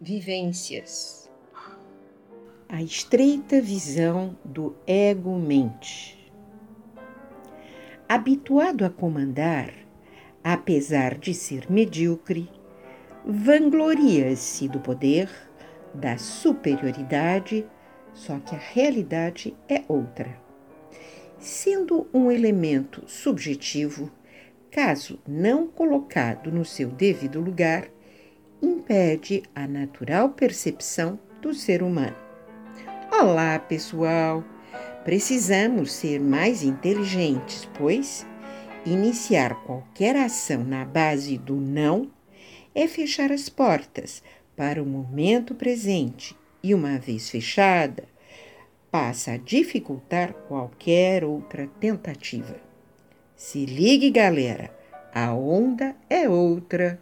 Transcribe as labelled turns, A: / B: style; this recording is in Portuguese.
A: vivências. A estreita visão do ego-mente. Habituado a comandar, apesar de ser medíocre, vangloria-se do poder, da superioridade, só que a realidade é outra. Sendo um elemento subjetivo, caso não colocado no seu devido lugar, impede a natural percepção do ser humano. Olá, pessoal! Precisamos ser mais inteligentes, pois iniciar qualquer ação na base do não é fechar as portas para o momento presente e, uma vez fechada, passa a dificultar qualquer outra tentativa. Se ligue, galera, a onda é outra.